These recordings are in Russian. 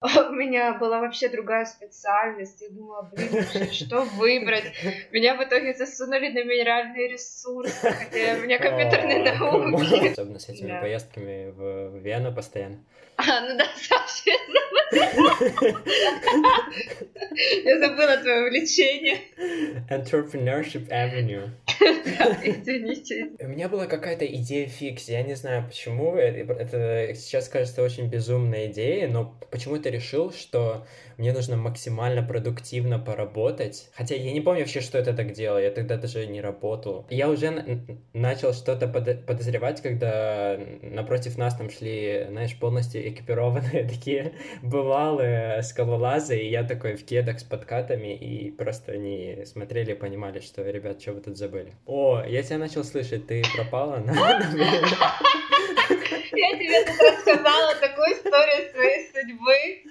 У меня была вообще другая специальность. Я думала, блин, что выбрать? Меня в итоге засунули на минеральные ресурсы, хотя у меня компьютерные науки. Особенно с этими поездками в Вену постоянно. А, ну да, Саша, я забыла. Я забыла твое увлечение. Entrepreneurship Avenue. Извините. У меня была какая-то идея фикс, я не знаю почему, это сейчас кажется очень безумной идеей, но почему-то решил, что мне нужно максимально продуктивно поработать. Хотя я не помню вообще, что это так делал, я тогда даже не работал. Я уже начал что-то подозревать, когда напротив нас там шли, знаешь, полностью экипированные такие бывалые скалолазы, и я такой в кедах с подкатами, и просто они смотрели и понимали, что, ребят, что вы тут забыли. О, я тебя начал слышать, ты пропала на Я тебе тут рассказала такую историю своей судьбы.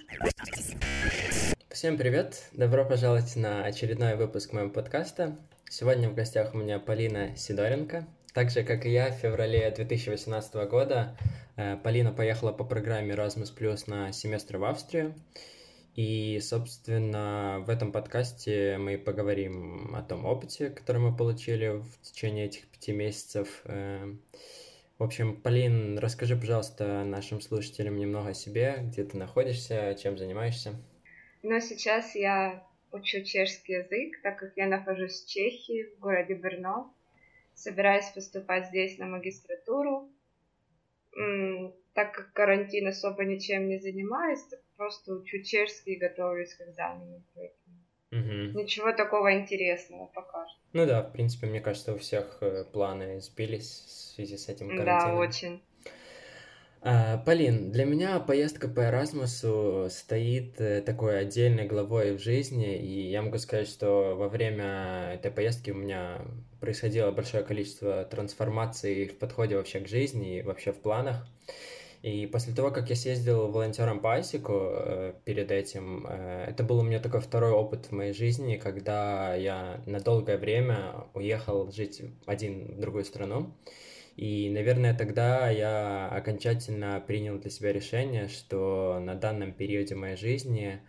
Всем привет! Добро пожаловать на очередной выпуск моего подкаста. Сегодня в гостях у меня Полина Сидоренко. Так же, как и я, в феврале 2018 года э, Полина поехала по программе Erasmus Plus на семестр в Австрию. И, собственно, в этом подкасте мы поговорим о том опыте, который мы получили в течение этих пяти месяцев. В общем, Полин, расскажи, пожалуйста, нашим слушателям немного о себе, где ты находишься, чем занимаешься. Ну, сейчас я учу чешский язык, так как я нахожусь в Чехии, в городе Брно. Собираюсь поступать здесь на магистратуру. Так как карантин особо ничем не занимаюсь, просто учу чешский и готовлюсь к экзамену. Угу. Ничего такого интересного пока что. Ну да, в принципе, мне кажется, у всех э, планы сбились в связи с этим карантином. Да, очень. А, Полин, для меня поездка по Эразмусу стоит э, такой отдельной главой в жизни, и я могу сказать, что во время этой поездки у меня происходило большое количество трансформаций в подходе вообще к жизни и вообще в планах. И после того, как я съездил волонтером по Айсику э, перед этим, э, это был у меня такой второй опыт в моей жизни, когда я на долгое время уехал жить один в другую страну. И, наверное, тогда я окончательно принял для себя решение, что на данном периоде моей жизни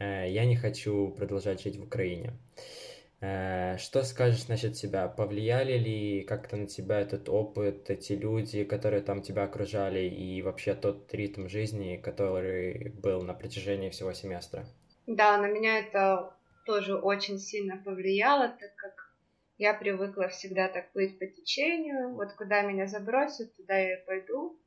э, я не хочу продолжать жить в Украине. Э, что скажешь насчет себя? Повлияли ли как-то на тебя этот опыт, эти люди, которые там тебя окружали, и вообще тот ритм жизни, который был на протяжении всего семестра? Да, на меня это тоже очень сильно повлияло, так как я привыкла всегда так плыть по течению. Вот куда меня забросят, туда я и пойду.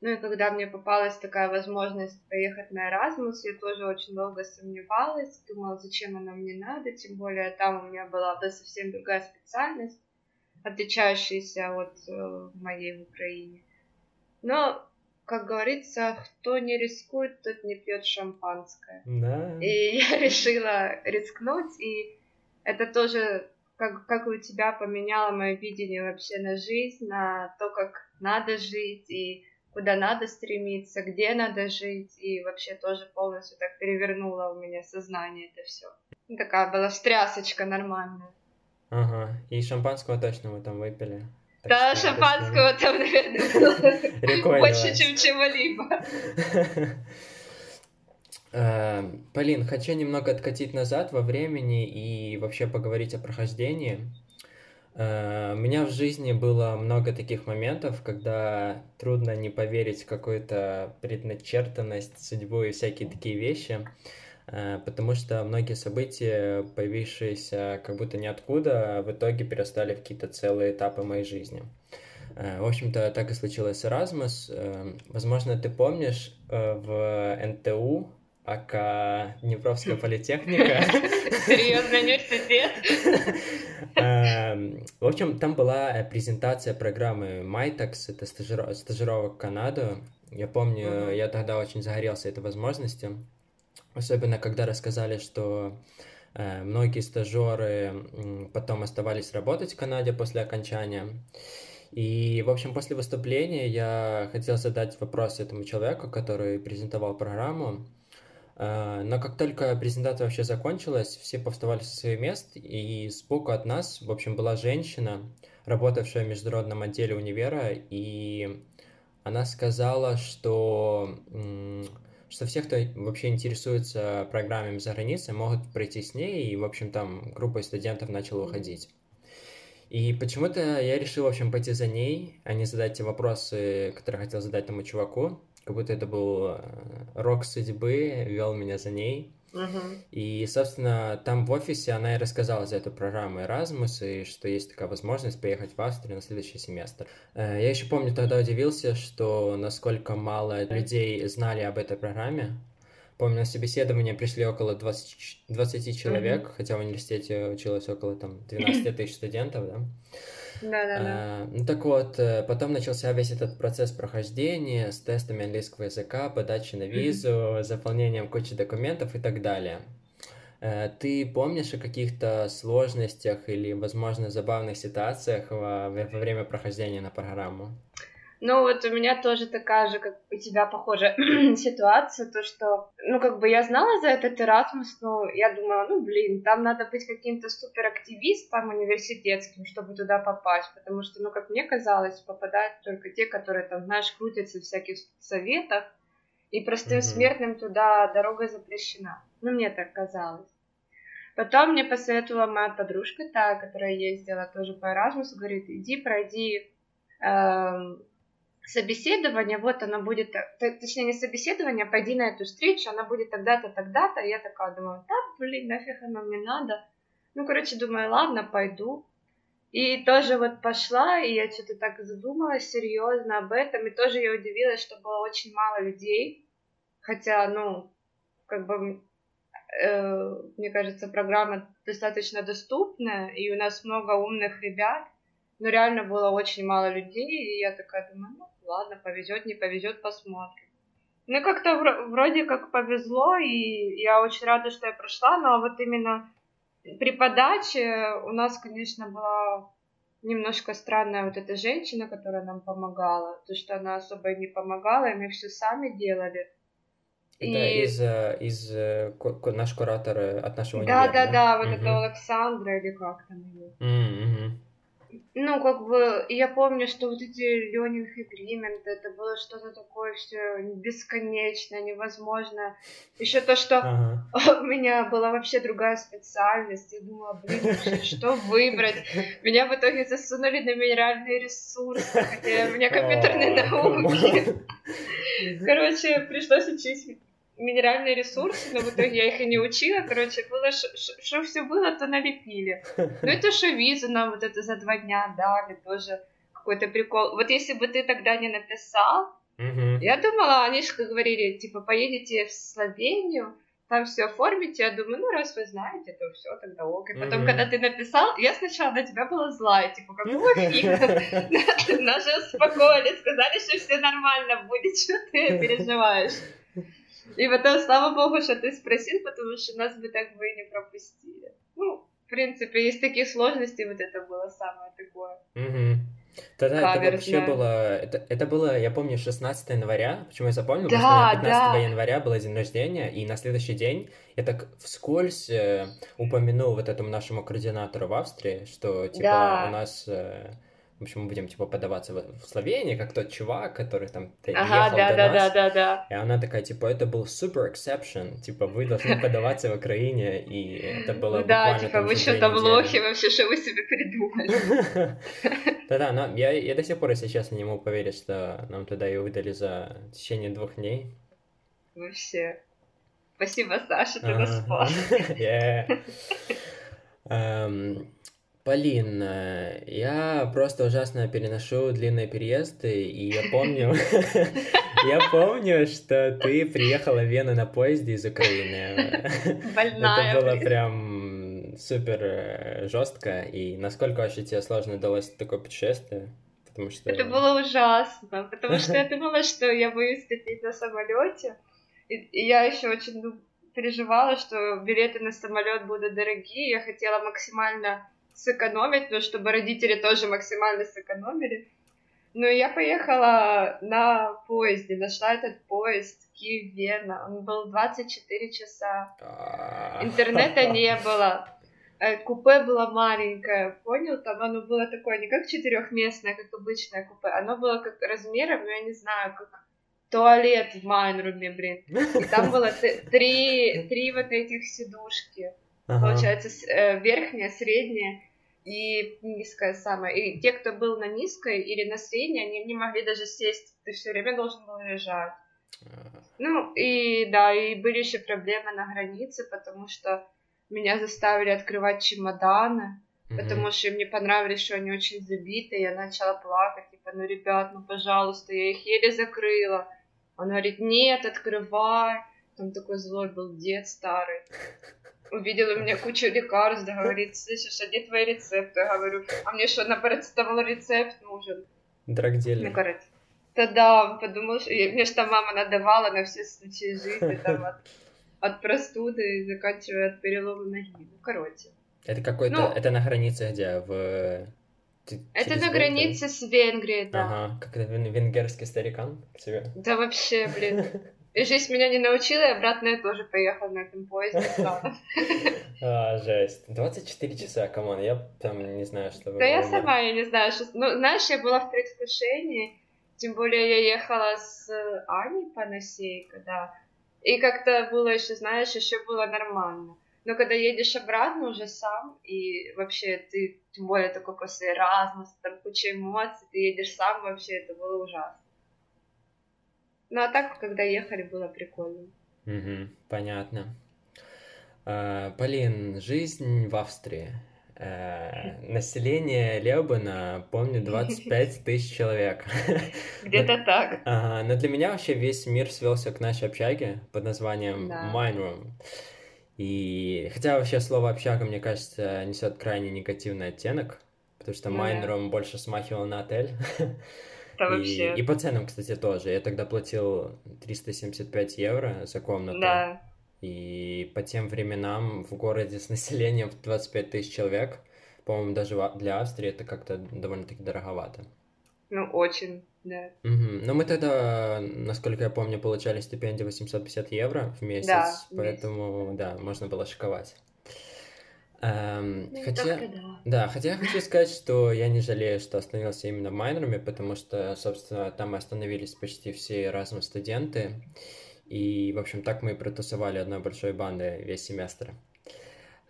Ну и когда мне попалась такая возможность поехать на Erasmus, я тоже очень долго сомневалась, думала, зачем она мне надо, тем более там у меня была да, совсем другая специальность, отличающаяся от э, моей в Украине. Но, как говорится, кто не рискует, тот не пьет шампанское. Да. И я решила рискнуть, и это тоже, как, как у тебя, поменяло мое видение вообще на жизнь, на то, как надо жить, и куда надо стремиться, где надо жить, и вообще тоже полностью так перевернула у меня сознание это все. Ну, такая была встрясочка нормальная. Ага, и шампанского точно мы там выпили. Так да, шампанского это... там, наверное, больше, чем чего-либо. Э, Полин, хочу немного откатить назад во времени и вообще поговорить о прохождении. Э, у меня в жизни было много таких моментов, когда трудно не поверить в какую-то предначертанность, судьбу и всякие такие вещи, э, потому что многие события, появившиеся как будто ниоткуда, в итоге перестали в какие-то целые этапы моей жизни. Э, в общем-то, так и случилось с Erasmus. Возможно, ты помнишь, в НТУ АК Днепровская политехника. Серьезно, университет? Эм, в общем, там была презентация программы MyTax, это стажировок в Канаду. Я помню, я тогда очень загорелся этой возможностью. Особенно, когда рассказали, что э, многие стажеры потом оставались работать в Канаде после окончания. И, в общем, после выступления я хотел задать вопрос этому человеку, который презентовал программу. Э, но как только презентация вообще закончилась, все повставали со своих мест, и сбоку от нас, в общем, была женщина, работавшая в международном отделе универа, и она сказала, что, что все, кто вообще интересуется программами за границей, могут пройти с ней, и, в общем, там группа студентов начала уходить. И почему-то я решил, в общем, пойти за ней, а не задать те вопросы, которые хотел задать тому чуваку. Как будто это был э, рок судьбы, вел меня за ней. Uh-huh. И, собственно, там в офисе она и рассказала за эту программу Erasmus, и что есть такая возможность поехать в Австрию на следующий семестр. Э, я еще помню, тогда удивился, что насколько мало людей знали об этой программе. Помню, на собеседование пришли около 20, 20 человек, mm-hmm. хотя в университете училось около там 12 тысяч студентов, да? Да-да-да. А, ну так вот, э, потом начался весь этот процесс прохождения с тестами английского языка, подачей на визу, mm-hmm. заполнением кучи документов и так далее. Э, ты помнишь о каких-то сложностях или, возможно, забавных ситуациях во, во время прохождения на программу? Ну, вот у меня тоже такая же, как у тебя, похожая ситуация, то, что, ну, как бы я знала за этот Erasmus, но я думала, ну, блин, там надо быть каким-то суперактивистом университетским, чтобы туда попасть, потому что, ну, как мне казалось, попадают только те, которые там, знаешь, крутятся в всяких советах, и простым mm-hmm. смертным туда дорога запрещена. Ну, мне так казалось. Потом мне посоветовала моя подружка, та, которая ездила тоже по Erasmus, говорит, иди, пройди эм, собеседование, вот оно будет, точнее не собеседование, пойди на эту встречу, она будет тогда-то, тогда-то. Я такая думаю, да, блин, нафиг оно мне надо. Ну, короче, думаю, ладно, пойду. И тоже вот пошла, и я что-то так задумалась серьезно об этом, и тоже я удивилась, что было очень мало людей, хотя, ну, как бы, э, мне кажется, программа достаточно доступная, и у нас много умных ребят, но реально было очень мало людей, и я такая думаю, ну, ладно, повезет, не повезет, посмотрим. Ну, как-то вроде как повезло, и я очень рада, что я прошла, но вот именно при подаче у нас, конечно, была немножко странная вот эта женщина, которая нам помогала, то, что она особо не помогала, и мы все сами делали. Это и... из, э, из э, наш куратор э, от нашего да, универа, да? Да, да, вот угу. это Александра или как там ее. Mm-hmm ну, как бы, я помню, что вот эти learning agreement, это было что-то такое все бесконечное, невозможно. Еще то, что ага. у меня была вообще другая специальность, я думала, блин, вообще, что выбрать? Меня в итоге засунули на минеральные ресурсы, хотя у меня компьютерные науки. Короче, пришлось учить минеральные ресурсы, но в итоге я их и не учила. Короче, было, что все было, то налепили. Ну это что визу нам вот это за два дня дали, тоже какой-то прикол. Вот если бы ты тогда не написал, mm-hmm. я думала, они же говорили, типа, поедете в Словению, там все оформите, я думаю, ну, раз вы знаете, то все, тогда ок. И потом, mm-hmm. когда ты написал, я сначала на тебя была злая, типа, какого фига? Нас же успокоили, сказали, что все нормально будет, что ты переживаешь? И потом, слава богу, что ты спросил, потому что нас бы так бы и не пропустили. Ну, в принципе, есть такие сложности, вот это было самое такое. Угу. Тогда это вообще было, это, это было, я помню, 16 января, почему я запомнил, да, потому что 15 да. января был день рождения, и на следующий день я так вскользь э, упомянул вот этому нашему координатору в Австрии, что, типа, да. у нас... Э, в общем, мы будем, типа, подаваться в Словении, как тот чувак, который там ага, ехал да, до да, нас. Да, да, да, И она такая, типа, это был super exception, типа, вы должны подаваться в Украине, и это было Да, типа, вы что там лохи вообще, что вы себе придумали? Да-да, но я, я до сих пор, если честно, не могу поверить, что нам туда ее выдали за течение двух дней. Вообще. Спасибо, Саша, ты нас спас. Полин, э, я просто ужасно переношу длинные переезды, и я помню, я помню, что ты приехала в Вену на поезде из Украины. Больная. Это было прям супер э, жестко, и насколько вообще тебе сложно далось такое путешествие? Потому что... Это было ужасно, потому что я думала, что я боюсь лететь на самолете, и я еще очень ну, переживала, что билеты на самолет будут дорогие, я хотела максимально сэкономить, но чтобы родители тоже максимально сэкономили. Ну, я поехала на поезде, нашла этот поезд Киев-Вена. Он был 24 часа. Интернета не было. Э, купе было маленькое, понял? Там оно было такое не как четырехместное, как обычное купе. Оно было как размером, но я не знаю, как туалет в Майнруме, блин. И там было три, три вот этих сидушки. Ага. Получается, э, верхняя, средняя и низкая самая. И те, кто был на низкой или на средней, они не могли даже сесть. Ты все время должен был лежать. Ну, и да, и были еще проблемы на границе, потому что меня заставили открывать чемоданы, mm-hmm. потому что мне понравилось, что они очень забиты, я начала плакать, типа, ну, ребят, ну, пожалуйста, я их еле закрыла. Он говорит, нет, открывай. Там такой злой был дед старый. Увидел у меня кучу лекарств, говорит, слышишь, а где твои рецепты? Я говорю, а мне что, на парацетамол рецепт нужен? Drug dealer. Ну, короче. Тогда подумал, что мне что мама надавала на все случаи жизни, там, от, от простуды, заканчивая от перелома ноги. Ну, короче. Это какой-то, ну, это на границе где? В... Это на границе с Венгрией, да. Ага, как это венгерский старикан к тебе? Да вообще, блин. Жизнь меня не научила, и обратно я тоже поехала на этом поезде. А, жесть. 24 часа, come on, я там не знаю, что... Да я сама, я не знаю, что... Ну, знаешь, я была в предвкушении, тем более я ехала с Аней Панасейко, да. И как-то было еще, знаешь, еще было нормально. Но когда едешь обратно уже сам, и вообще ты, тем более такой после Erasmus, там куча эмоций, ты едешь сам, вообще это было ужасно. Ну а так, когда ехали, было прикольно. Угу, понятно. А, Полин, жизнь в Австрии. Э, население Лебана, помню, 25 тысяч человек. Где-то так. Ага, но для меня вообще весь мир свелся к нашей общаге под названием да. Mine Room. И хотя вообще слово общага, мне кажется, несет крайне негативный оттенок, потому что ну, Mine Room больше смахивал на отель. Это вообще. И, и по ценам, кстати, тоже. Я тогда платил 375 евро за комнату. Да. И по тем временам в городе с населением в 25 тысяч человек, по-моему, даже для Австрии это как-то довольно-таки дороговато. Ну, очень, да. Угу. Но мы тогда, насколько я помню, получали стипендию 850 евро в месяц, да, поэтому, месяц. да, можно было шиковать. Эм, ну, хотя, да. да, хотя я хочу сказать, что я не жалею, что остановился именно в майнеруме, потому что, собственно, там остановились почти все разные студенты. И, в общем, так мы и протусовали одной большой бандой весь семестр.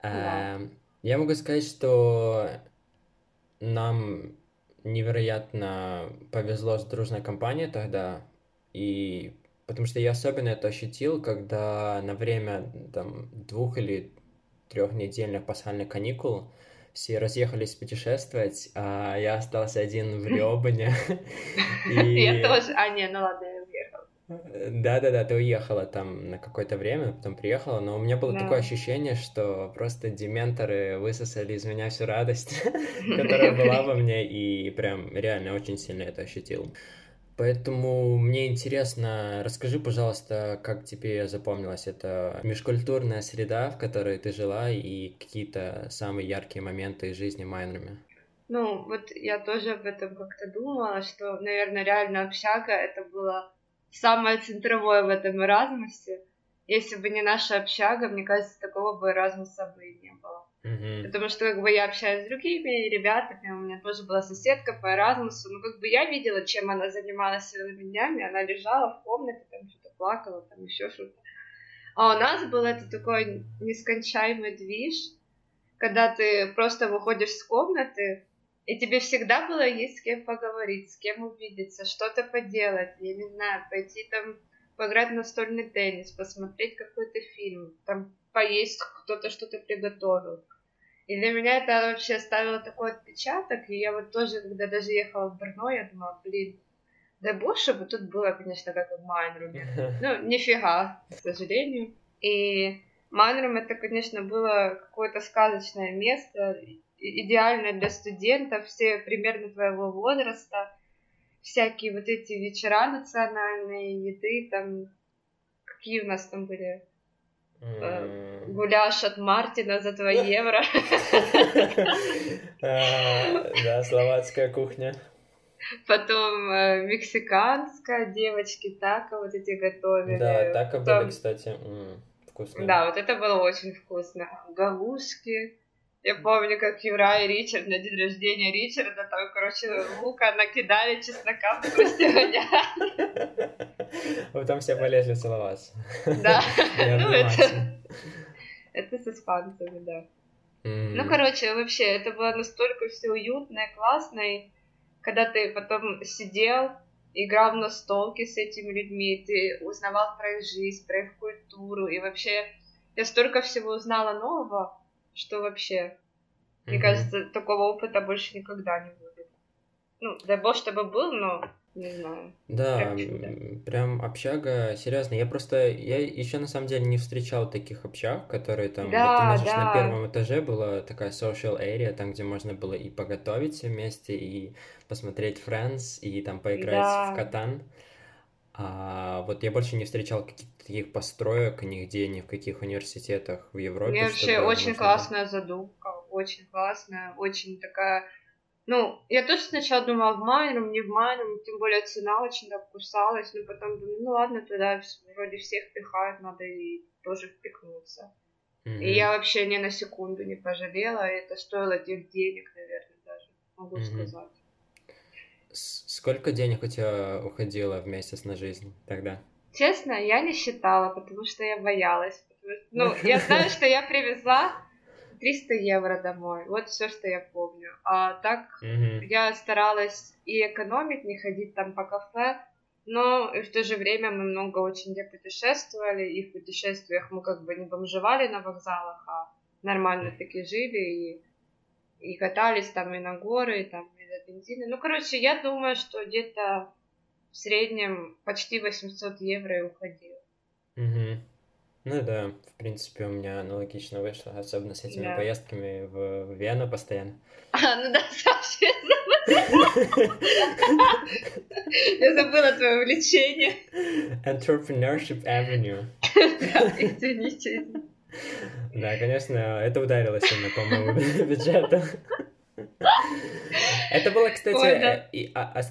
Да. Эм, я могу сказать, что нам невероятно повезло с дружной компанией тогда, и потому что я особенно это ощутил, когда на время там двух или трехнедельных пасхальных каникул все разъехались путешествовать, а я остался один в Лёбане. Я тоже, а не, ну ладно, да-да-да, ты уехала там на какое-то время, потом приехала, но у меня было да. такое ощущение, что просто дементоры высосали из меня всю радость, которая была во мне, и прям реально очень сильно это ощутил. Поэтому мне интересно, расскажи, пожалуйста, как тебе запомнилась эта межкультурная среда, в которой ты жила, и какие-то самые яркие моменты из жизни майнерами? Ну, вот я тоже об этом как-то думала, что, наверное, реально общага это было самое центровое в этом Эразмусе. Если бы не наша общага, мне кажется, такого бы Эразмуса бы и не было. Mm-hmm. Потому что как бы я общаюсь с другими ребятами, у меня тоже была соседка по Эразмусу, но как бы я видела, чем она занималась целыми днями, она лежала в комнате, там что-то плакала, там еще что-то. А у нас был это такой нескончаемый движ, когда ты просто выходишь с комнаты, и тебе всегда было есть с кем поговорить, с кем увидеться, что-то поделать, я не знаю, пойти там поиграть в настольный теннис, посмотреть какой-то фильм, там поесть, кто-то что-то приготовил. И для меня это вообще оставило такой отпечаток, и я вот тоже, когда даже ехала в Брно, я думала, блин, дай бог, чтобы тут было, конечно, как в Майнруме. Ну, нифига, к сожалению. И Майнрум это, конечно, было какое-то сказочное место, идеально для студентов, все примерно твоего возраста, всякие вот эти вечера национальные, еды, там, какие у нас там были? Гуляш от Мартина за 2 евро. А, да, словацкая кухня. Потом э, мексиканская, девочки тако вот эти готовили. Да, тако были, кстати, вкусно. Да, вот это было очень вкусно. Галушки Я помню, как Юра и Ричард на день рождения Ричарда, там, короче, лука накидали, чеснока просто гоняли. Вы там все полезли целоваться. Да, ну это... Это с испанцами, да. Ну, короче, вообще, это было настолько все уютно и классно, и когда ты потом сидел, играл в настолки с этими людьми, ты узнавал про их жизнь, про их культуру, и вообще я столько всего узнала нового, что вообще, мне mm-hmm. кажется, такого опыта больше никогда не будет. Ну, дай бог, чтобы был, но не знаю. Да, прям, прям общага, серьезно. Я просто, я еще на самом деле не встречал таких общаг, которые там, да, вот ты можешь да. на первом этаже была такая social area, там, где можно было и поготовить все вместе, и посмотреть Friends, и там поиграть да. в катан. А вот я больше не встречал каких-то таких построек нигде, ни в каких университетах в Европе. Мне вообще очень классная задумка, очень классная, очень такая... Ну, я тоже сначала думала в майном, не в майном, тем более цена очень так кусалась, но потом думаю, ну ладно, туда вроде всех пихают, надо и тоже впихнуться. Mm-hmm. И я вообще ни на секунду не пожалела, это стоило тех денег, наверное, даже, могу mm-hmm. сказать. Сколько денег у тебя уходило в месяц на жизнь тогда? Честно, я не считала, потому что я боялась. ну, я знаю, что я привезла 300 евро домой. Вот все, что я помню. А так я старалась и экономить, не ходить там по кафе, но и в то же время мы много очень где путешествовали, и в путешествиях мы как бы не бомжевали на вокзалах, а нормально таки жили и, и катались там и на горы, и там за бензина. Ну, короче, я думаю, что где-то в среднем почти 800 евро и уходило. Угу. Ну да, в принципе, у меня аналогично вышло, особенно с этими да. поездками в Вену постоянно. А, ну да, Саша, я забыла. Я забыла твое увлечение. Entrepreneurship Avenue. Да, извините. Да, конечно, это ударило сильно по моему бюджету. Это было, кстати, Ой, да. Э, и, а, а,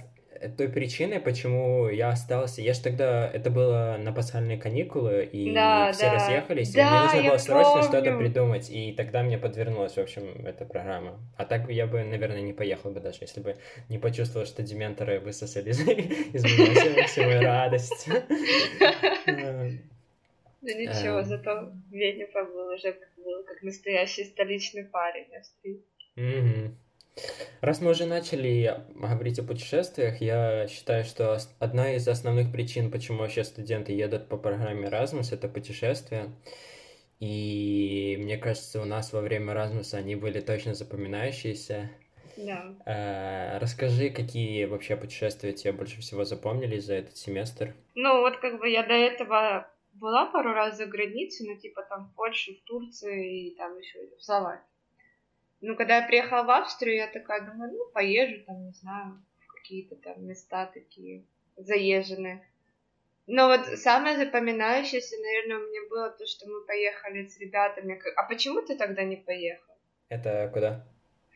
той причиной, почему я остался. Я же тогда, это было на пасхальные каникулы, и да, все да. разъехались, да, и мне нужно было срочно что-то придумать, и тогда мне подвернулась, в общем, эта программа. А так я бы, наверное, не поехал бы даже, если бы не почувствовал, что дементоры высосали из меня всю мою радость. Ну ничего, эм. зато Веня побыл уже был как настоящий столичный парень, Угу. Раз мы уже начали говорить о путешествиях, я считаю, что одна из основных причин, почему вообще студенты едут по программе Erasmus, это путешествия. И мне кажется, у нас во время Erasmus они были точно запоминающиеся. Да. Э, расскажи, какие вообще путешествия тебе больше всего запомнились за этот семестр? Ну, вот как бы я до этого была пару раз за границей, ну, типа там в Польше, в Турции и там еще в Словакии. Ну, когда я приехала в Австрию, я такая думаю, ну, поезжу там, не знаю, в какие-то там места такие заезженные. Но вот самое запоминающееся, наверное, у меня было то, что мы поехали с ребятами. А почему ты тогда не поехал? Это куда?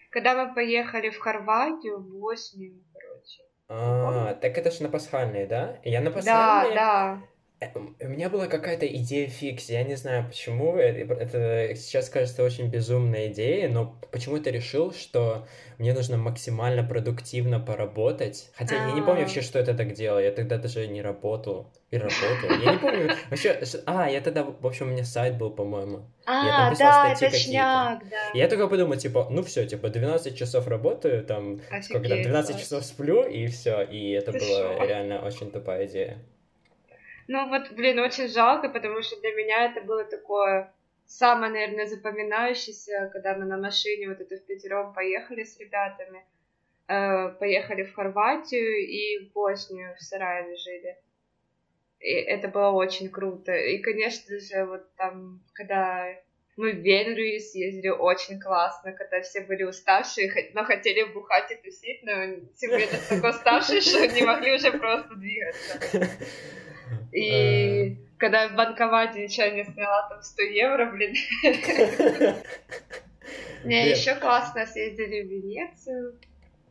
Когда мы поехали в Хорватию, в Боснию, короче. А, так это же на пасхальные, да? Я на пасхальные... Да, да. Э, у меня была какая-то идея фикс, я не знаю почему, э, это сейчас кажется очень безумная идея, но почему-то решил, что мне нужно максимально продуктивно поработать. Хотя я не помню вообще, а. что я тогда делал, я тогда даже не работал. И работал. Я не помню вообще. А, я тогда, в общем, у меня сайт был, по-моему. А, да, точняк, да. Я только подумал, типа, ну все, типа, 12 часов работаю, там, сколько там, 12 часов сплю, и все. И это была реально очень тупая идея. Ну вот, блин, очень жалко, потому что для меня это было такое самое, наверное, запоминающееся, когда мы на машине вот это в пятером поехали с ребятами, э, поехали в Хорватию и в Боснию, в Сараеве жили. И это было очень круто. И, конечно же, вот там, когда мы в Венгрию съездили, очень классно, когда все были уставшие, но хотели бухать и тусить, но все были настолько уставшие, что не могли уже просто двигаться. И э. когда в банкомате ничего не сняла, там 100 евро, блин. Не, еще классно съездили в Венецию.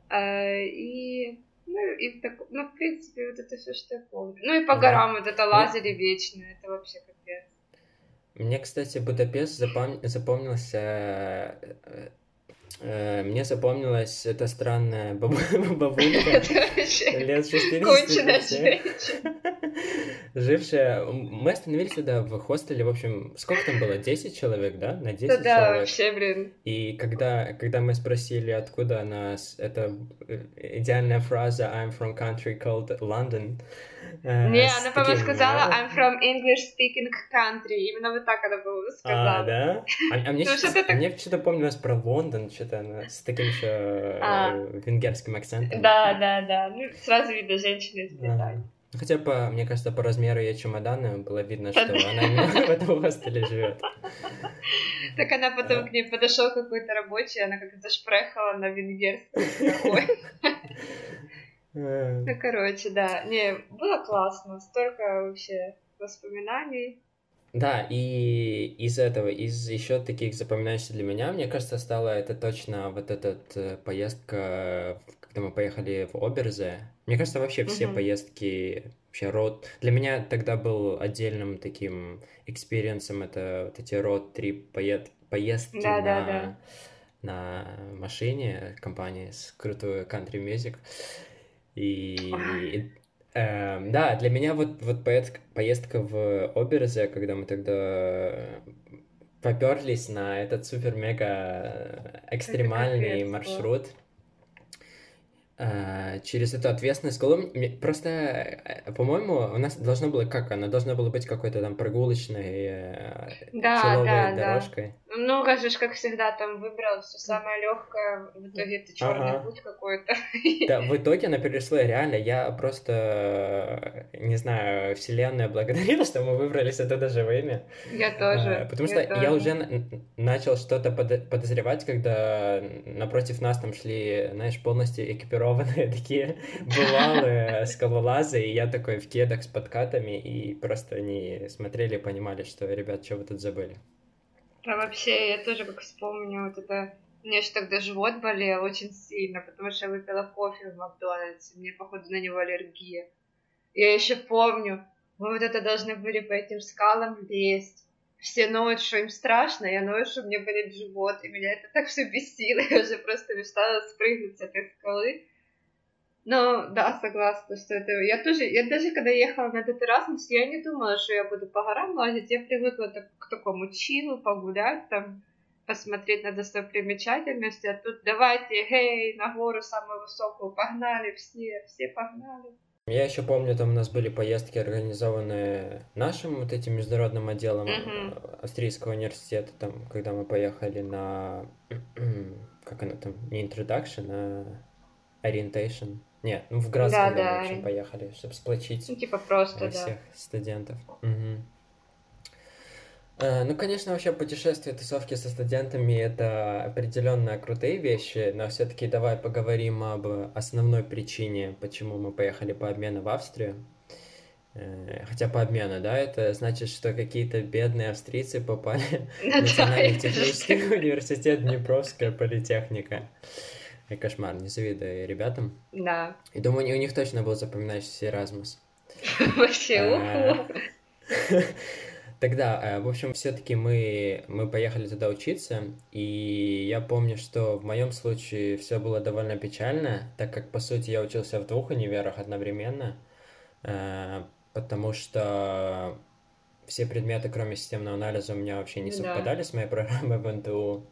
Э, и ну, и так, ну, в принципе, вот это все, что я помню. Ну, и по горам вот это лазили вечные, это вообще капец. Мне, кстати, Будапешт запом... запомнился... Э, э, мне запомнилась эта странная бабулька лет 60 жившая... Мы остановились тогда в хостеле, в общем, сколько там было? 10 человек, да? На 10 да, человек? Да, вообще, блин. И когда, когда мы спросили, откуда она... Это идеальная фраза «I'm from country called London», Э, Не, она, по-моему, сказала I'm from English speaking country. Именно вот так она, по-моему, сказала. А, да? А, а мне, ну, что-то, что-то помнилось про Лондон, что-то она с таким еще а. венгерским акцентом. Да, да, да. Ну, сразу видно женщины из. Ну, хотя по, мне кажется, по размеру ее чемодана было видно, что она именно в этом хостеле живет. Так она потом к ней подошел какой-то рабочий, она как-то зашпрехала на венгерском. Э. Ну, короче, да. Не, было классно. Столько вообще воспоминаний. Да, и из этого, из еще таких запоминающихся для меня, мне кажется, стала это точно вот эта э, поездка, когда мы поехали в Оберзе. Мне кажется, вообще все uh-huh. поездки, вообще road... Для меня тогда был отдельным таким experience 'ом это вот эти road trip поед... поездки да, на... Да, да. на машине компании с крутой country music. И, э, да, для меня вот, вот поездка, поездка в Оберзе, когда мы тогда поперлись на этот супер-мега экстремальный маршрут, через эту ответственную школу. Просто, э, по-моему, у нас должно было как? Она должна была быть какой-то там прогулочной э, да, да, дорожкой. Да. Ну, разве как всегда, там выбрал все самое легкое, в итоге это черный ага. путь какой-то. Да, в итоге она перешла реально. Я просто, не знаю, вселенная благодарила, что мы выбрались оттуда живыми. Я тоже. А, потому что я, я уже начал что-то подозревать, когда напротив нас там шли, знаешь, полностью экипированные такие бывалые скалолазы, и я такой в кедах с подкатами, и просто они смотрели понимали, что, ребят, что вы тут забыли. А вообще, я тоже как вспомню, вот это... У меня еще тогда живот болел очень сильно, потому что я выпила кофе в Макдональдсе. Мне, походу, на него аллергия. Я еще помню, мы вот это должны были по этим скалам лезть. Все ноют, что им страшно, я ною, что мне болит живот, и меня это так все бесило, я уже просто мечтала спрыгнуть с этой скалы. Ну, да, согласна, что это... Я тоже, я даже когда ехала на этот Erasmus, я не думала, что я буду по горам лазить. Я привыкла так, к такому чилу, погулять там, посмотреть на достопримечательности. А тут давайте, гей, на гору самую высокую, погнали все, все погнали. Я еще помню, там у нас были поездки, организованные нашим вот этим международным отделом mm-hmm. австрийского университета, там, когда мы поехали на, как она там, не introduction, а orientation. Нет, ну в Градском, да, да, в общем, поехали, чтобы сплочить ну, типа просто, всех да. студентов. Угу. Ну, конечно, вообще путешествия, тусовки со студентами — это определенно крутые вещи, но все-таки давай поговорим об основной причине, почему мы поехали по обмену в Австрию. Э, хотя по обмену, да, это значит, что какие-то бедные австрийцы попали в Национальный технический университет Днепровская политехника. И кошмар, не завидую ребятам. Да. И думаю, у них точно был запоминающийся Erasmus. Вообще, а, Тогда, э, в общем, все-таки мы, мы поехали туда учиться, и я помню, что в моем случае все было довольно печально, так как, по сути, я учился в двух универах одновременно, э, потому что все предметы, кроме системного анализа, у меня вообще не совпадали да. с моей программой в НТУ.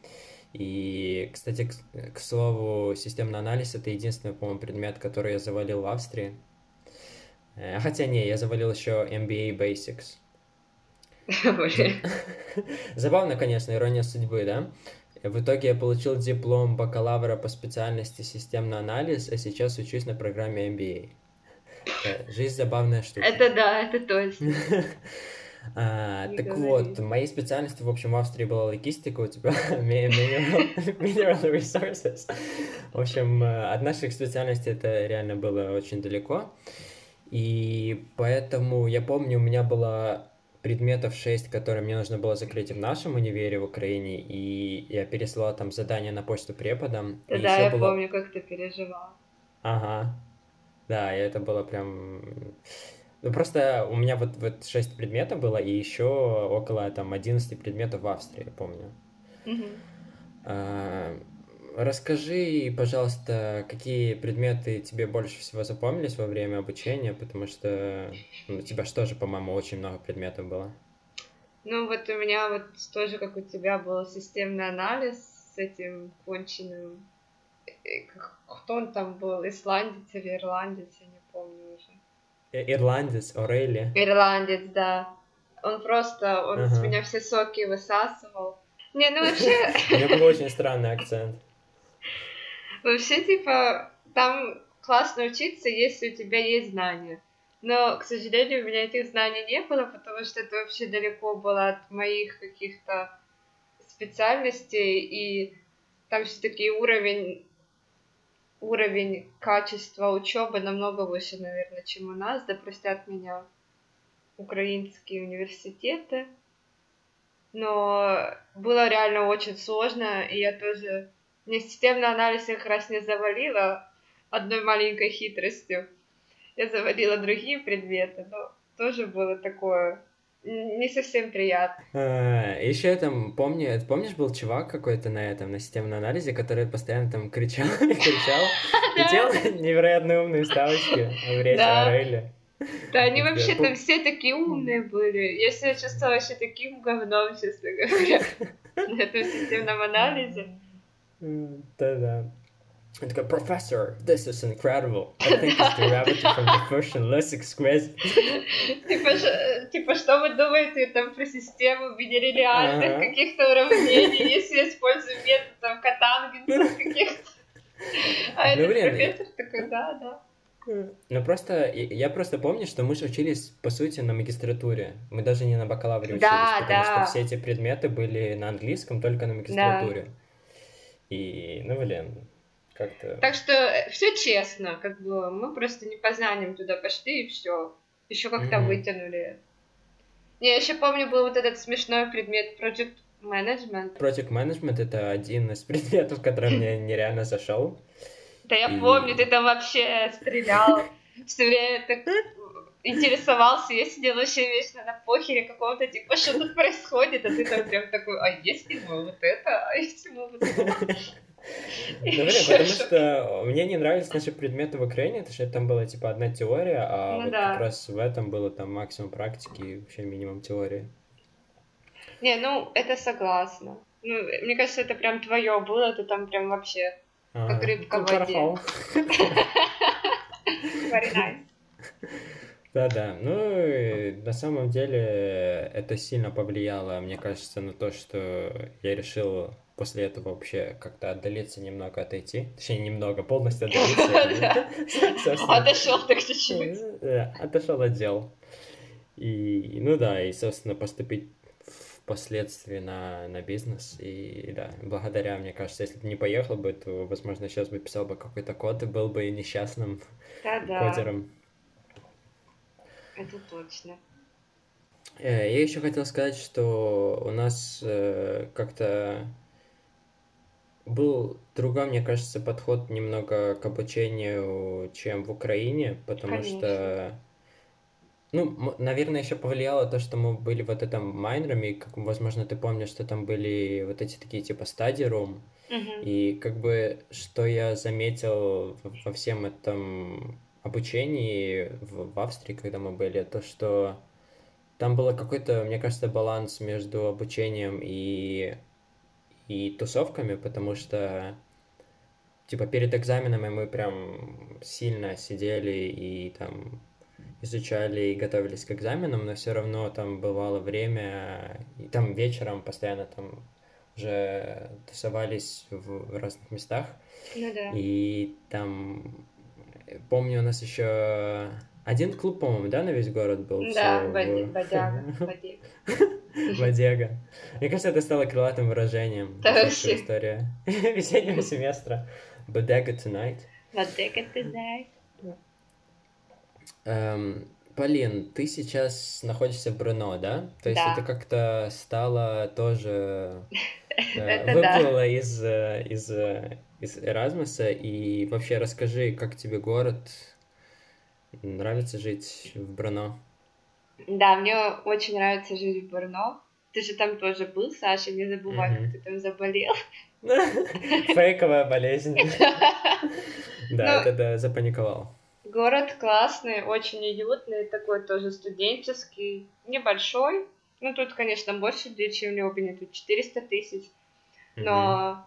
И, кстати, к, к слову, системный анализ — это единственный, по-моему, предмет, который я завалил в Австрии. Э, хотя не, я завалил еще MBA Basics. Забавно, конечно, ирония судьбы, да? В итоге я получил диплом бакалавра по специальности системный анализ, а сейчас учусь на программе MBA. Э, жизнь забавная штука. Это да, это точно. А, так говори. вот, моей специальностью, в общем, в Австрии была логистика, у тебя mineral resources. В общем, э, от наших специальностей это реально было очень далеко. И поэтому я помню, у меня было предметов 6, которые мне нужно было закрыть в нашем универе в Украине, и я пересылал там задание на почту преподам. Да, я было... помню, как ты переживал. Ага. Да, и это было прям Ну, просто у меня вот, вот 6 предметов было, и еще около там 11 предметов в Австрии, помню. А, расскажи, пожалуйста, какие предметы тебе больше всего запомнились во время обучения, потому что ну, у тебя же тоже, по-моему, очень много предметов было. Ну, вот у меня вот тоже, как у тебя, был системный анализ с этим конченым... Кто он там был, исландец или ирландец, я не помню уже. Э, Ирландец, Орели. Ирландец, да. Он просто, он с Ага. меня все соки высасывал. Не, ну вообще, У него был очень странный акцент. вообще, типа, там классно учиться, если у тебя есть знания. Но, к сожалению, у меня этих знаний не было, потому что это вообще далеко было от моих каких-то специальностей, и там все-таки уровень уровень качества учебы намного выше, наверное, чем у нас. Да простят меня украинские университеты. Но было реально очень сложно, и я тоже... Мне системный анализ я как раз не завалила одной маленькой хитростью. Я завалила другие предметы, но тоже было такое не совсем приятно. еще я там помню, помнишь, был чувак какой-то на этом, на системном анализе, который постоянно там кричал и кричал, и делал невероятно умные ставочки в речи. Орели. Да, они вообще там все такие умные были. Я себя чувствовала вообще таким говном, честно говоря, на этом системном анализе. Да-да. Он такой, профессор, this is incredible. I think it's gravity from the fusion less exquisite. Типа, ш- типа, что вы думаете там про систему реальных Ага. каких-то уравнений, если используем метод там катангенсов каких-то? А Ну, этот блин, профессор такой, да, да. Ну просто, я я просто помню, что мы же учились, по сути, на магистратуре. Мы даже не на бакалавре учились, Да, потому да. что все эти предметы были на английском, только на магистратуре. И, ну, блин, как-то... Так что все честно, как бы мы просто не по знаниям туда пошли и все. Еще как-то Мгм. вытянули. Не, я еще помню, был вот этот смешной предмет Project Management. Project Management — это один из предметов, который мне нереально зашел. Да я помню, ты там вообще стрелял. Все время так интересовался, я сидела вообще вечно на похере какого-то, типа, что тут происходит, а ты там прям такой, а если мы вот это, а если мы вот это. Ну, блин, потому что мне не нравились наши предметы в Украине, потому что там была, типа, одна теория, а Ну вот да. как раз в этом было там максимум практики и вообще минимум теории. Не, ну, это согласна. Ну, мне кажется, это прям твое было, ты там прям вообще Как А, рыбка ну, в воде. very nice. Да-да, ну, на самом деле это сильно повлияло, мне кажется, на то, что я решил после этого вообще как-то отдалиться немного, отойти. Точнее, немного, полностью отдалиться. Отошел так чуть-чуть. Да, отошел от дел. И, ну да, и, собственно, поступить впоследствии на, на бизнес. И да, благодаря, мне кажется, если бы не поехал бы, то, возможно, сейчас бы писал бы какой-то код и был бы несчастным Да-да, кодером. Это точно. Э, Я еще хотел сказать, что у нас э, как-то был другой, мне кажется, подход немного к обучению, чем в Украине, потому Конечно. что, ну, наверное, еще повлияло то, что мы были вот этом майнерами, как, возможно, ты помнишь, что там были вот эти такие типа study room, Мгм. и как бы, что я заметил во всем этом обучении в, в Австрии, когда мы были, то, что там было какой-то, мне кажется, баланс между обучением и, и тусовками, потому что, типа, перед экзаменами мы прям сильно сидели и там изучали и готовились к экзаменам, но все равно там бывало время, и там вечером постоянно там уже тусовались в разных местах, Ну да. и там, помню, у нас еще один клуб, по-моему, да, на весь город был? Да, в- бодяга, бодяга. Мне кажется, это стало крылатым выражением. Да вообще. истории весеннего семестра. Bodega tonight. Бодяга знаешь. Эм, Полин, ты сейчас находишься в Бруно, да? То есть Да. это как-то стало тоже... э. Выплыло из, э, из, э, из Эразмуса. И вообще расскажи, как тебе город, Нравится жить в Брно? Да, мне очень нравится жить в Брно. Ты же там тоже был, Саша, не забывай, mm-hmm. как ты там заболел. Фейковая болезнь. Да, ну, это запаниковал. Город классный, очень уютный, такой тоже студенческий, небольшой. Ну, тут, конечно, больше людей, чем в Лёбине, тут 400 тысяч. Но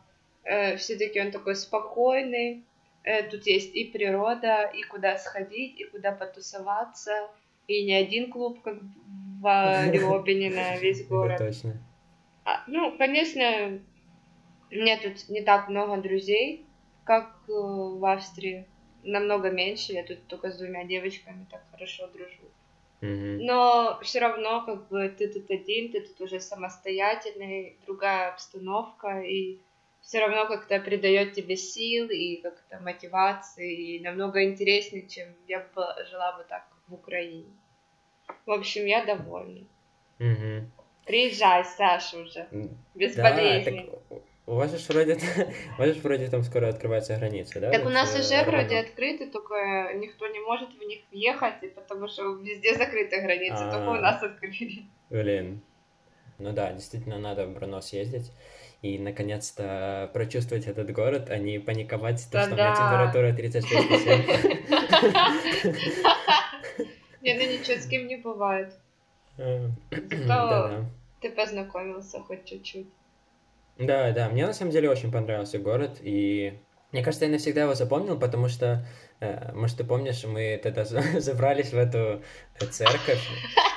все-таки он такой спокойный. Э, тут есть и природа, и куда сходить, и куда потусоваться. И не один клуб, как в Лёбине на весь город. точно. А, ну, конечно, у меня тут не так много друзей, как э, в Австрии. Намного меньше. Я тут только с двумя девочками так хорошо дружу. Mm-hmm. Но все равно, как бы, ты тут один, ты тут уже самостоятельный, другая обстановка, и все равно как-то придает тебе сил и как-то мотивации, и намного интереснее, чем я бы жила бы так в Украине. В общем, я довольна. Mm-hmm. Приезжай, Саша, уже. Без да, болезней. Так у вас же вроде, у вас же вроде там скоро открываются границы, да? Так у нас уже вроде открыты, только никто не может в них въехать, потому что везде закрыты границы, А-а-а. только у нас открыли. Блин. Ну да, действительно надо в Брно съездить и наконец-то прочувствовать этот город, а не паниковать, то, что у меня температура 36,7. Не, ну ничего, с кем не бывает. Зато ты познакомился хоть чуть-чуть. Да, да, мне на самом деле очень понравился город, и мне кажется, я навсегда его запомнил, потому что, может, ты помнишь, мы тогда забрались в эту э, церковь,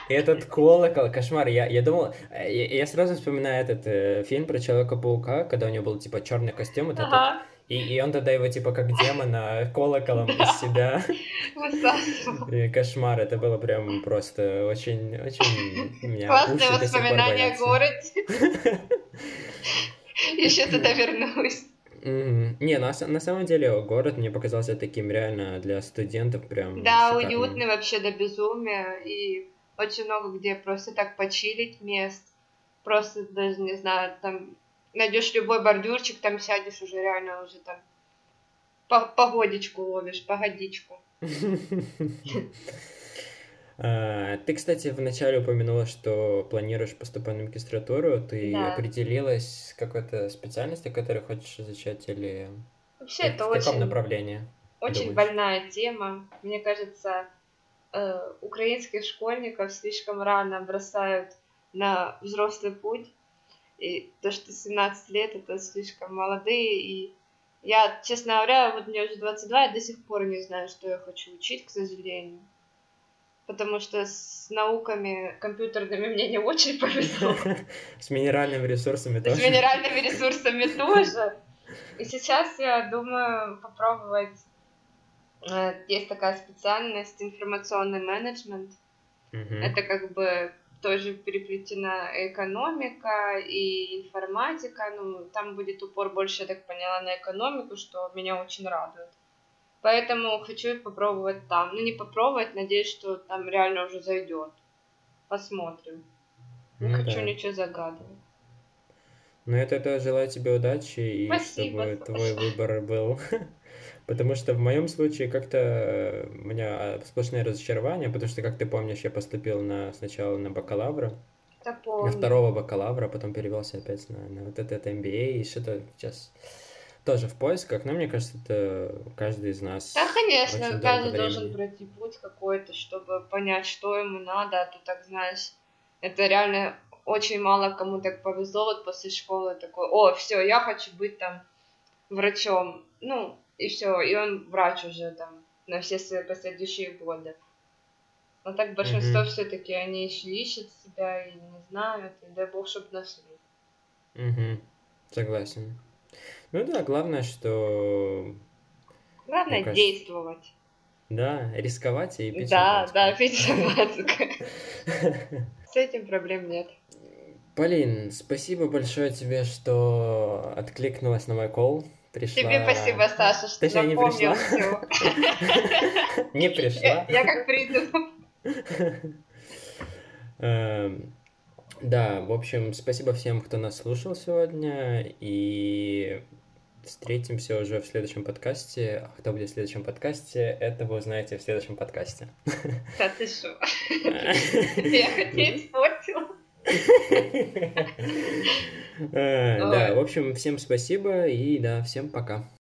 и этот колокол, кошмар, я, я думал, э, я, я сразу вспоминаю этот э, фильм про Человека-паука, когда у него был, типа, черный костюм, вот ага. этот, и, и он тогда его, типа, как демона колоколом из себя. И кошмар, это было прям просто очень, очень... Классное воспоминание о городе. Еще туда вернусь. Не, на, на самом деле город мне показался таким реально для студентов прям Да, шикарным. уютный вообще до безумия, и очень много где просто так почилить мест, просто даже, не знаю, там найдешь любой бордюрчик, там сядешь уже реально уже там погодечку ловишь, погодичку. А, ты, кстати, вначале упомянула, что планируешь поступать на магистратуру. Ты да. определилась с какой-то специальностью, которую хочешь изучать, или Вообще, это в каком направлении? Очень думаешь? больная тема. Мне кажется, э, украинских школьников слишком рано бросают на взрослый путь. И то, что 17 лет, это слишком молодые. И я, честно говоря, вот мне уже 22, я до сих пор не знаю, что я хочу учить, к сожалению потому что с науками компьютерными мне не очень повезло. С минеральными ресурсами тоже. С минеральными ресурсами тоже. И сейчас я думаю попробовать. Э, есть такая специальность информационный менеджмент. Это как бы тоже переплетена экономика и информатика. Ну, там будет упор больше, я так поняла, на экономику, что меня очень радует. Поэтому хочу попробовать там. Ну, не попробовать, надеюсь, что там реально уже зайдет. Посмотрим. Не ну, хочу да. ничего загадывать. Ну, это, это желаю тебе удачи и Спасибо, чтобы твой выбор был. Потому что в моем случае как-то у меня сплошное разочарование, потому что, как ты помнишь, я поступил на, сначала на бакалавра, на второго бакалавра, потом перевелся опять на, на вот этот MBA, и что-то сейчас тоже в поисках, но мне кажется, это каждый из нас. Да, конечно, каждый должен пройти путь какой-то, чтобы понять, что ему надо, а то так знаешь, это реально очень мало кому так повезло вот после школы такой, о, все, я хочу быть там врачом, ну и все, и он врач уже там на все свои последующие годы. Но так большинство mm-hmm. все-таки они еще ищут себя и не знают, и дай бог, чтобы нашли. Угу, согласен. Ну да, главное, что... Главное кажется... действовать. Да, рисковать и пить Да, да, пить шампанское. С этим проблем нет. Полин, спасибо большое тебе, что откликнулась на мой кол. Пришла... Тебе спасибо, Саша, что Точнее, не пришла. Не пришла. Я как приду. Эм, да, в общем, спасибо всем, кто нас слушал сегодня. И встретимся уже в следующем подкасте. А кто будет в следующем подкасте, это вы узнаете в следующем подкасте. Да ты шо? Я хоть испортила. Э, да, в общем, всем спасибо и да, всем пока.